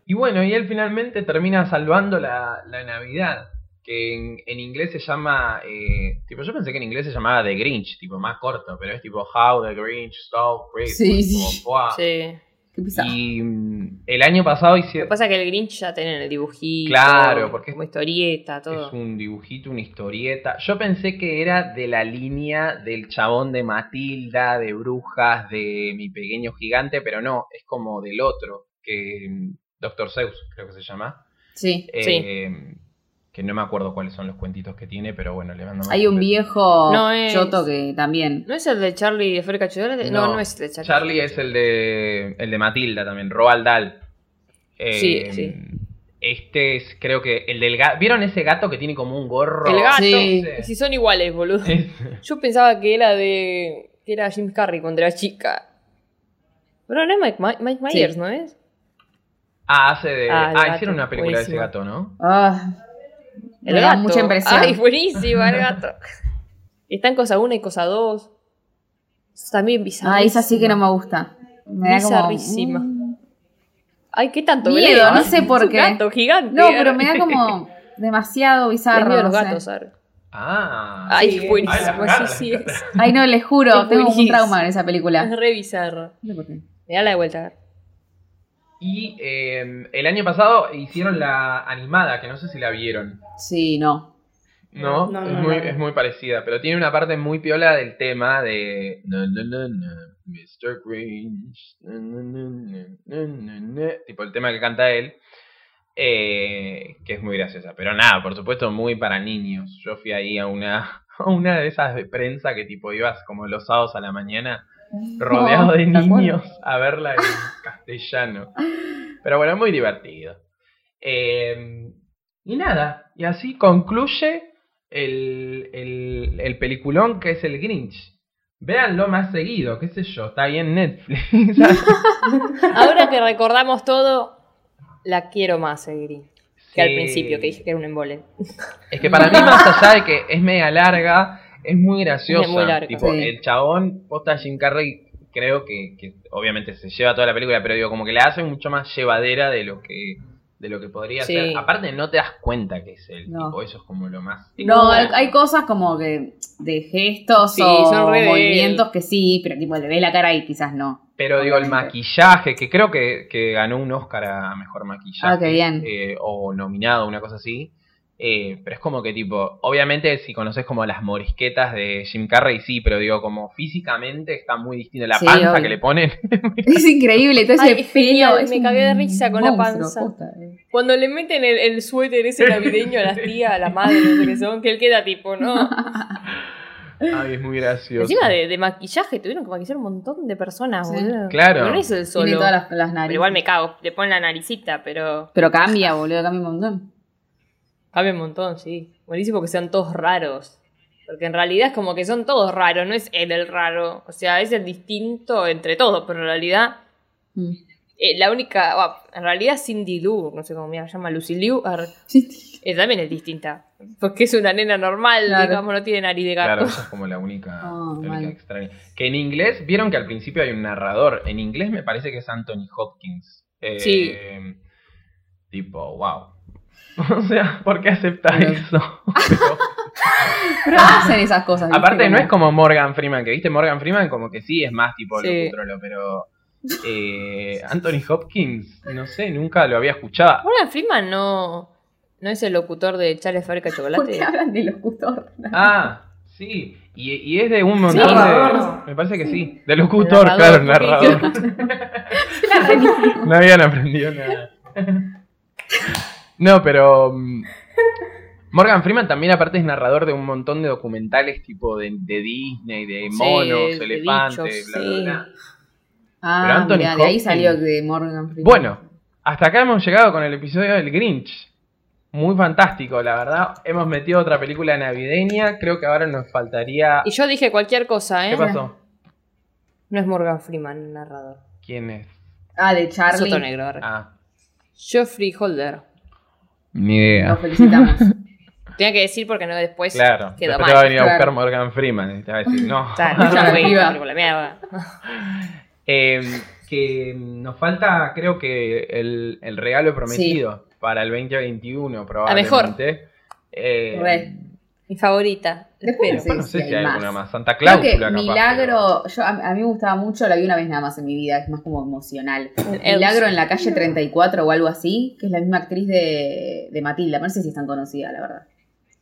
Speaker 1: Y bueno, y él finalmente termina salvando la, la Navidad, que en, en inglés se llama, eh, tipo, yo pensé que en inglés se llamaba The Grinch, tipo, más corto, pero es tipo How the Grinch Stole Christmas.
Speaker 2: Sí, sí.
Speaker 1: como, ¡buah!
Speaker 4: Sí.
Speaker 2: Qué pisado.
Speaker 1: Y mm, el año pasado
Speaker 4: Lo que
Speaker 1: hicieron,
Speaker 4: pasa es que el Grinch ya tiene el dibujito.
Speaker 1: Claro, porque
Speaker 4: Como historieta, todo.
Speaker 1: es un dibujito, una historieta. Yo pensé que era de la línea del chabón de Matilda, de Brujas, de Mi Pequeño Gigante, pero no, es como del otro, que mm, Doctor Zeus creo que se llama.
Speaker 2: Sí.
Speaker 4: Sí.
Speaker 1: Que no me acuerdo cuáles son los cuentitos que tiene, pero bueno, le mando
Speaker 2: Hay un viejo
Speaker 4: No es-
Speaker 2: choto que también.
Speaker 4: ¿No es el de Charlie de de Chocolate? No, no, es el de Charlie.
Speaker 1: Charlie es el de el de Matilda también, Roald Dahl. Eh,
Speaker 4: Sí, sí.
Speaker 1: Este es, creo que, el del gato. ¿Vieron ese gato que tiene como un gorro?
Speaker 4: El gato.
Speaker 2: Sí.
Speaker 4: Y Si son iguales, boludo.
Speaker 1: Es-
Speaker 4: Yo pensaba que era de. que era Jim Carrey cuando era chica. Pero no es Mike, Mike Myers, ¿no es?
Speaker 1: Ah, hace de.
Speaker 4: Ah,
Speaker 1: Ah, hicieron una película de ese gato, ¿no?
Speaker 2: Ah,
Speaker 4: El
Speaker 2: me da
Speaker 4: gato.
Speaker 2: mucha impresión.
Speaker 4: Ay, buenísimo, el gato. Está en cosa 1 y cosa 2. También bizarro.
Speaker 2: ah, esa sí que no me gusta. Me da como.
Speaker 4: Bizarrísima. Ay, qué tanto
Speaker 2: Miedo, no sé por
Speaker 4: Es un
Speaker 2: qué.
Speaker 4: gato gigante.
Speaker 2: No, pero me da como demasiado bizarro.
Speaker 4: miedo a los gatos.
Speaker 1: Ah.
Speaker 4: Ay,
Speaker 3: Sí.
Speaker 4: buenísimo.
Speaker 1: Ay,
Speaker 4: sí, sí, es.
Speaker 2: Ay, no, les juro,
Speaker 4: Es
Speaker 2: tengo un trauma en esa
Speaker 4: Es
Speaker 2: película.
Speaker 4: re bizarro.
Speaker 2: No sé por qué.
Speaker 4: Me la de vuelta.
Speaker 1: Y eh, el año pasado hicieron la animada, que no sé si la vieron.
Speaker 2: Sí, no.
Speaker 1: ¿no?
Speaker 3: No, no,
Speaker 1: es,
Speaker 3: no,
Speaker 1: muy,
Speaker 3: no.
Speaker 1: es muy parecida, pero tiene una parte muy piola del tema de... No, no, no, no, Mr. Grinch. no, no, no, no, no, no, no, Tipo el tema que canta él. eh, que es muy graciosa. Pero nada, por supuesto, muy para niños. Yo fui ahí a una, a una de esas de prensa que tipo ibas como los sábados a la mañana rodeado de niños a verla en castellano. Pero bueno, muy divertido. Eh, y nada, y así concluye el, el, el peliculón que es el Grinch. Véanlo más seguido, qué sé yo, está ahí en Netflix.
Speaker 4: Ahora que recordamos todo, la quiero más, el Grinch. Que al principio, que dije que era un embole.
Speaker 1: Es que para mí, más allá de que es mega larga, es muy graciosa.
Speaker 4: Es muy larga,
Speaker 1: tipo,
Speaker 2: sí.
Speaker 1: el chabón, posta Jim Carrey, creo que, que obviamente se lleva toda la película, pero digo, como que la hace mucho más llevadera de lo que de lo que podría
Speaker 4: Sí.
Speaker 1: ser. Aparte, no te das cuenta que es él,
Speaker 2: No.
Speaker 1: tipo, eso es como lo más.
Speaker 2: No, hay, hay cosas como que de gestos
Speaker 4: Sí,
Speaker 2: o
Speaker 4: son
Speaker 2: movimientos que sí, pero tipo le ve la cara y quizás no.
Speaker 1: Pero digo, el maquillaje, que creo que, que ganó un Oscar a mejor maquillaje.
Speaker 2: Ah, qué bien.
Speaker 1: eh, o nominado, una cosa así. Eh, pero es como que tipo, obviamente si conoces como las morisquetas de Jim Carrey, sí, pero digo, como físicamente está muy distinto. La
Speaker 2: Sí,
Speaker 1: panza
Speaker 2: obvio.
Speaker 1: que le ponen.
Speaker 2: Es increíble, todo ese
Speaker 4: Ay, es
Speaker 2: pelo.
Speaker 4: genial,
Speaker 2: es
Speaker 4: me cagué de risa con la panza.
Speaker 2: eh.
Speaker 4: Cuando le meten el, el suéter ese navideño a las tías, a las madres, no sé qué son, que él queda tipo, ¿no?
Speaker 1: Ay, es muy gracioso.
Speaker 4: Encima de, de maquillaje, tuvieron que maquillar un montón de personas,
Speaker 2: Sí.
Speaker 4: boludo.
Speaker 1: Claro.
Speaker 4: No es el
Speaker 2: Tiene
Speaker 4: solo.
Speaker 2: todas las, las narices.
Speaker 4: Pero igual me cago, le ponen la naricita, pero
Speaker 2: Pero cambia, boludo, cambia un montón.
Speaker 4: Cambia un montón, sí. Buenísimo que sean todos raros. Porque en realidad es como que son todos raros, no es él el raro. O sea, es el distinto entre todos, pero en realidad
Speaker 2: Mm.
Speaker 4: eh, la única, bueno, en realidad Cindy Lou, no sé cómo se llama, Lucy Liu, ar-
Speaker 2: Sí,
Speaker 4: eh, también es distinta. Porque es una nena normal,
Speaker 2: Claro.
Speaker 4: digamos, no tiene nariz de gato.
Speaker 1: Claro, esa es como la única,
Speaker 2: Oh,
Speaker 1: la única
Speaker 2: mal.
Speaker 1: extraña. Que en inglés, vieron que al principio hay un narrador. En inglés me parece que es Anthony Hopkins. Eh,
Speaker 4: Sí.
Speaker 1: Tipo, wow. O sea, ¿por qué
Speaker 2: Pero-
Speaker 1: eso? Pero-
Speaker 2: hacen esas cosas. ¿viste?
Speaker 1: Aparte, no es como Morgan Freeman, que viste Morgan Freeman como que sí es más tipo
Speaker 4: Sí.
Speaker 1: locutrolo, pero eh, Anthony Hopkins, no sé, nunca lo había escuchado.
Speaker 4: Morgan Freeman no, no es el locutor de Charles Fábrica de
Speaker 2: ¿Por
Speaker 4: Chocolate.
Speaker 2: qué hablan de locutor?
Speaker 1: Ah, sí, y, y es de un montón de...
Speaker 3: narrador.
Speaker 1: Me parece que sí, de locutor,
Speaker 4: Narrador,
Speaker 1: claro, narrador. No habían aprendido nada. No, pero mm, Morgan Freeman también aparte es narrador de un montón de documentales tipo de, de Disney, de
Speaker 4: Sí,
Speaker 1: monos,
Speaker 4: de
Speaker 1: elefantes,
Speaker 4: bichos,
Speaker 1: bla, bla,
Speaker 4: sí.
Speaker 1: bla.
Speaker 2: Ah,
Speaker 1: Pero Anthony
Speaker 2: mirá, de ahí
Speaker 1: Hopkins-
Speaker 2: salió de Morgan Freeman.
Speaker 1: Bueno, hasta acá hemos llegado con el episodio del Grinch. Muy fantástico, la verdad. Hemos metido otra película navideña. Creo que ahora nos faltaría.
Speaker 4: Y yo dije cualquier cosa, ¿eh?
Speaker 1: ¿Qué pasó?
Speaker 4: No es Morgan Freeman el narrador.
Speaker 1: ¿Quién es?
Speaker 2: Ah, de Charlie.
Speaker 4: Soto Negro. arre.
Speaker 1: Ah,
Speaker 4: Geoffrey Holder.
Speaker 1: Ni idea.
Speaker 2: Nos felicitamos.
Speaker 4: Tenía que decir porque no después
Speaker 1: Claro,
Speaker 4: quedó
Speaker 1: después
Speaker 4: mal.
Speaker 1: te va a venir a buscar
Speaker 2: Claro.
Speaker 1: Morgan Freeman y te va a decir, no. Eh, que nos falta, creo que, el, el regalo prometido para el 2021, probablemente. Eh,
Speaker 2: Re.
Speaker 4: Mi favorita.
Speaker 2: Después.
Speaker 1: No sé si
Speaker 2: hay
Speaker 1: alguna más. Santa
Speaker 2: Creo
Speaker 1: Cláusula,
Speaker 2: que
Speaker 1: capaz,
Speaker 2: Milagro, yo, a, a mí me gustaba mucho, la vi una vez nada más en mi vida, es más como emocional.
Speaker 4: El
Speaker 2: Milagro en la calle 34 o algo así, que es la misma actriz de, de Matilda, no sé si es tan conocida, la verdad.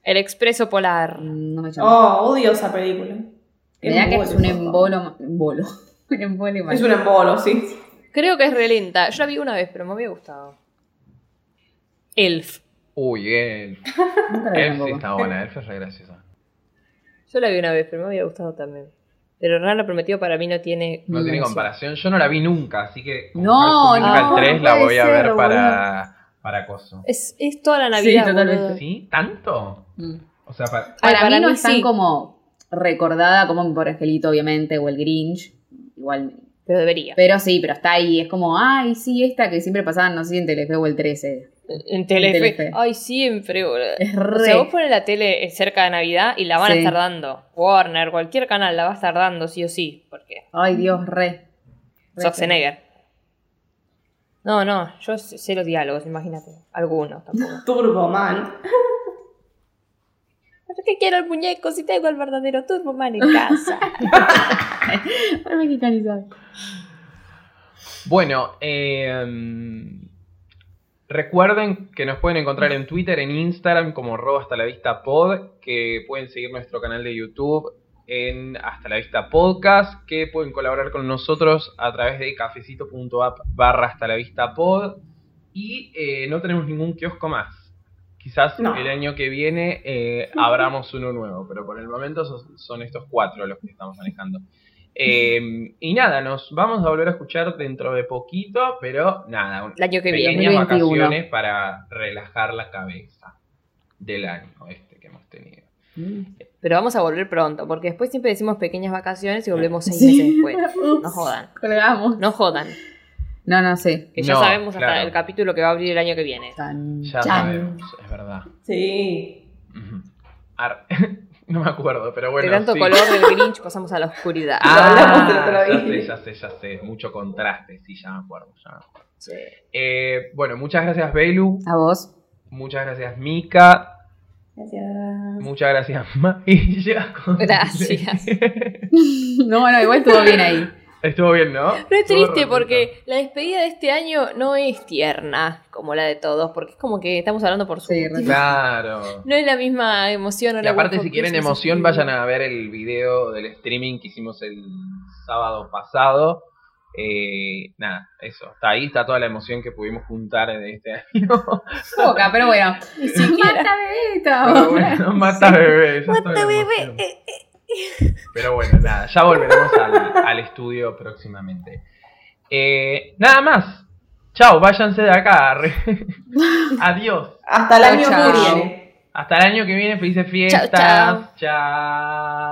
Speaker 4: El Expreso Polar.
Speaker 2: No me llama.
Speaker 3: Oh, odio esa película.
Speaker 2: Me da que es un embolo, embolo, un.
Speaker 3: Es un embolo, sí.
Speaker 4: Creo que es re lenta. Yo la vi una vez, pero me había gustado. Elf.
Speaker 1: Uy, él. Elf sí está buena, Elf es re graciosa.
Speaker 4: Yo la vi una vez, pero me había gustado también. Pero Rana Prometido para mí no tiene.
Speaker 1: No tiene comparación. Yo no la vi nunca, así que.
Speaker 2: No,
Speaker 4: no,
Speaker 1: 3
Speaker 2: no
Speaker 1: la voy a ver
Speaker 2: boludo.
Speaker 1: para. Para Coso.
Speaker 4: Es, es toda la Navidad.
Speaker 2: Sí, totalmente.
Speaker 1: ¿Sí? ¿Tanto?
Speaker 2: Mm.
Speaker 1: O sea, para.
Speaker 4: Ay,
Speaker 2: Para,
Speaker 4: para
Speaker 2: mí no es tan
Speaker 4: sí.
Speaker 2: como recordada como por Angelito, obviamente, o el Grinch. Igual.
Speaker 4: Pero debería.
Speaker 2: Pero sí, pero está ahí. Es como, ay, sí, esta que siempre pasaban, no sé si en Telefe o el 13.
Speaker 4: En Telefe.
Speaker 2: Telefe.
Speaker 4: Ay, siempre, boludo.
Speaker 2: Es
Speaker 4: O
Speaker 2: re.
Speaker 4: sea, vos pones la tele cerca de Navidad y la van a estar dando. Warner, cualquier canal la va a estar dando, sí o sí. Porque
Speaker 2: Ay, Dios, re. Re
Speaker 4: Schwarzenegger. No, no, yo sé sé los diálogos, imagínate. Algunos tampoco.
Speaker 3: Turboman.
Speaker 4: ¿Por qué quiero el muñeco si tengo el verdadero Turboman en casa?
Speaker 1: Bueno, eh, Recuerden que nos pueden encontrar en Twitter, en Instagram como arroba hasta la vista pod, que pueden seguir nuestro canal de YouTube en Hasta la Vista Podcast, que pueden colaborar con nosotros a través de cafecito.app barra hasta la vista pod. Y eh, no tenemos ningún kiosco más. Quizás
Speaker 3: No.
Speaker 1: el año que viene eh, abramos uno nuevo, pero por el momento son, son estos cuatro los que estamos manejando. Eh, y nada, nos vamos a volver a escuchar dentro de poquito, pero nada,
Speaker 4: El año que
Speaker 1: pequeñas
Speaker 4: viene.
Speaker 2: 2021.
Speaker 1: vacaciones para relajar la cabeza del año este que hemos tenido.
Speaker 4: Pero vamos a volver pronto, porque después siempre decimos pequeñas vacaciones y volvemos seis
Speaker 2: Sí.
Speaker 4: meses después. No jodan.
Speaker 2: Colgamos.
Speaker 4: No jodan.
Speaker 2: No, no sé.
Speaker 4: Que ya
Speaker 1: No,
Speaker 4: sabemos hasta
Speaker 1: claro.
Speaker 4: el capítulo que va a abrir el año que viene.
Speaker 2: Tan,
Speaker 1: Ya
Speaker 2: chan.
Speaker 1: sabemos, es verdad.
Speaker 3: Sí.
Speaker 1: Ar- no me acuerdo, pero bueno.
Speaker 4: de tanto
Speaker 1: sí.
Speaker 4: color del Grinch pasamos a la oscuridad.
Speaker 1: Ah, ya sé, ya sé, ya sé. Mucho contraste, sí, ya me acuerdo. ya me acuerdo.
Speaker 4: Sí.
Speaker 1: Eh, bueno, muchas gracias, Belu.
Speaker 2: A vos.
Speaker 1: Muchas gracias, Mika.
Speaker 3: Gracias.
Speaker 1: Muchas gracias, Maya.
Speaker 4: Gracias.
Speaker 2: No, bueno, igual estuvo bien ahí.
Speaker 1: Estuvo bien, ¿no?
Speaker 4: Pero es triste porque la despedida de este año no es tierna como la de todos, porque es como que estamos hablando por su.
Speaker 2: Sí,
Speaker 1: Claro.
Speaker 4: no es la misma emoción. o
Speaker 1: Y
Speaker 4: la
Speaker 1: aparte, si quieren emoción, vayan a ver el video del streaming que hicimos el sábado pasado. Eh, nada, eso. Está ahí, está toda la emoción que pudimos juntar de este año.
Speaker 2: Poca, pero bueno.
Speaker 4: Ni siquiera.
Speaker 2: Mata
Speaker 1: bueno, mata bebé.
Speaker 4: Mata bebé.
Speaker 1: Pero bueno, nada, ya volveremos al, al estudio próximamente. Eh, nada más. Chao, váyanse de acá. Adiós.
Speaker 3: Hasta el año
Speaker 2: chao.
Speaker 3: que viene.
Speaker 1: Hasta el año que viene, felices fiestas.
Speaker 4: chao.
Speaker 1: Chao.